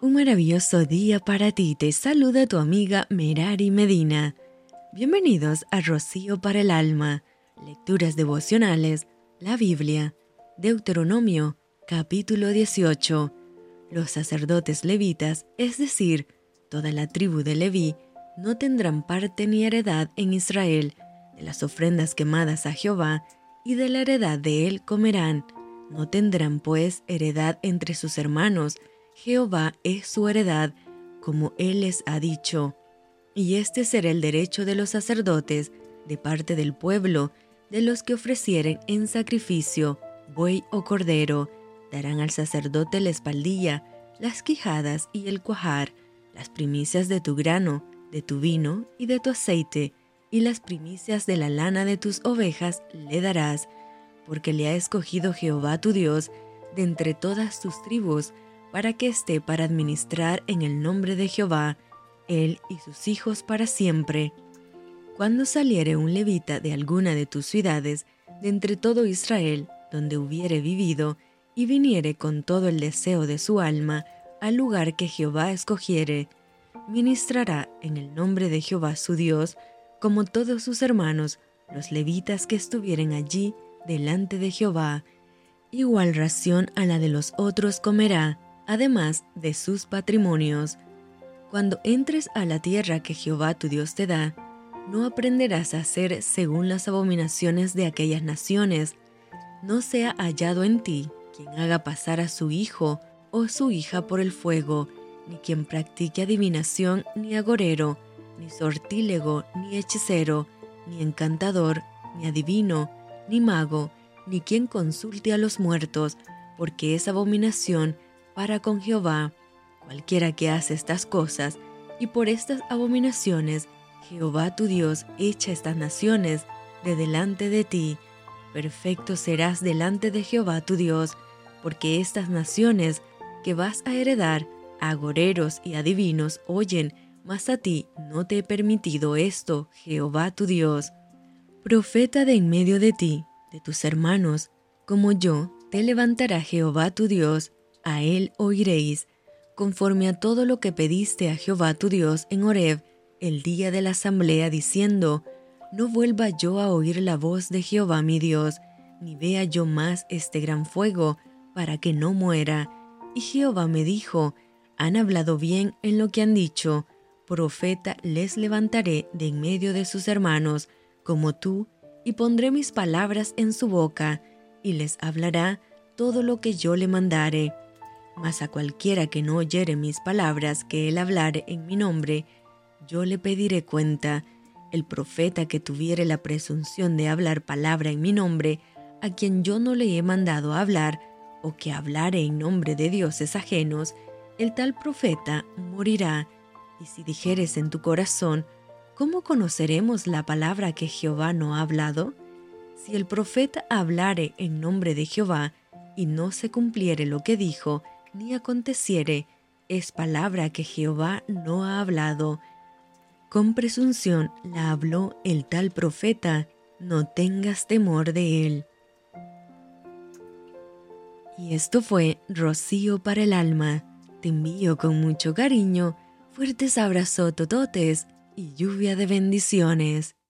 Un maravilloso día para ti. Te saluda tu amiga Merari Medina. Bienvenidos a Rocío para el Alma. Lecturas devocionales. La Biblia. Deuteronomio, capítulo 18. Los sacerdotes levitas, es decir, toda la tribu de Leví, no tendrán parte ni heredad en Israel. De las ofrendas quemadas a Jehová y de la heredad de él comerán. No tendrán pues heredad entre sus hermanos Jehová es su heredad, como Él les ha dicho. Y este será el derecho de los sacerdotes, de parte del pueblo, de los que ofrecieren en sacrificio buey o cordero, darán al sacerdote la espaldilla, las quijadas y el cuajar, las primicias de tu grano, de tu vino y de tu aceite, y las primicias de la lana de tus ovejas le darás, porque le ha escogido Jehová tu Dios de entre todas tus tribus, para que esté para administrar en el nombre de Jehová, él y sus hijos para siempre. Cuando saliere un levita de alguna de tus ciudades, de entre todo Israel, donde hubiere vivido, y viniere con todo el deseo de su alma al lugar que Jehová escogiere, ministrará en el nombre de Jehová su Dios, como todos sus hermanos, los levitas que estuvieren allí delante de Jehová. Igual ración a la de los otros comerá, además de sus patrimonios. Cuando entres a la tierra que Jehová tu Dios te da, no aprenderás a hacer según las abominaciones de aquellas naciones. No sea hallado en ti quien haga pasar a su hijo o su hija por el fuego, ni quien practique adivinación, ni agorero, ni sortílego, ni hechicero, ni encantador, ni adivino, ni mago, ni quien consulte a los muertos, porque es abominación para con Jehová. Cualquiera que hace estas cosas, y por estas abominaciones, Jehová tu Dios echa estas naciones de delante de ti. Perfecto serás delante de Jehová tu Dios, porque estas naciones que vas a heredar, agoreros y adivinos, oyen, mas a ti no te he permitido esto, Jehová tu Dios. Profeta de en medio de ti, de tus hermanos, como yo, te levantará Jehová tu Dios, a él oiréis, conforme a todo lo que pediste a Jehová tu Dios en Horeb el día de la asamblea, diciendo, No vuelva yo a oír la voz de Jehová mi Dios, ni vea yo más este gran fuego, para que no muera. Y Jehová me dijo, Han hablado bien en lo que han dicho, profeta les levantaré de en medio de sus hermanos, como tú, y pondré mis palabras en su boca, y les hablará todo lo que yo le mandare mas a cualquiera que no oyere mis palabras que él hablare en mi nombre, yo le pediré cuenta. El profeta que tuviere la presunción de hablar palabra en mi nombre, a quien yo no le he mandado hablar, o que hablare en nombre de dioses ajenos, el tal profeta morirá. Y si dijeres en tu corazón, ¿cómo conoceremos la palabra que Jehová no ha hablado? Si el profeta hablare en nombre de Jehová, y no se cumpliere lo que dijo, ni aconteciere, es palabra que Jehová no ha hablado. Con presunción la habló el tal profeta, no tengas temor de él. Y esto fue Rocío para el alma. Te envío con mucho cariño, fuertes abrazos tototes y lluvia de bendiciones.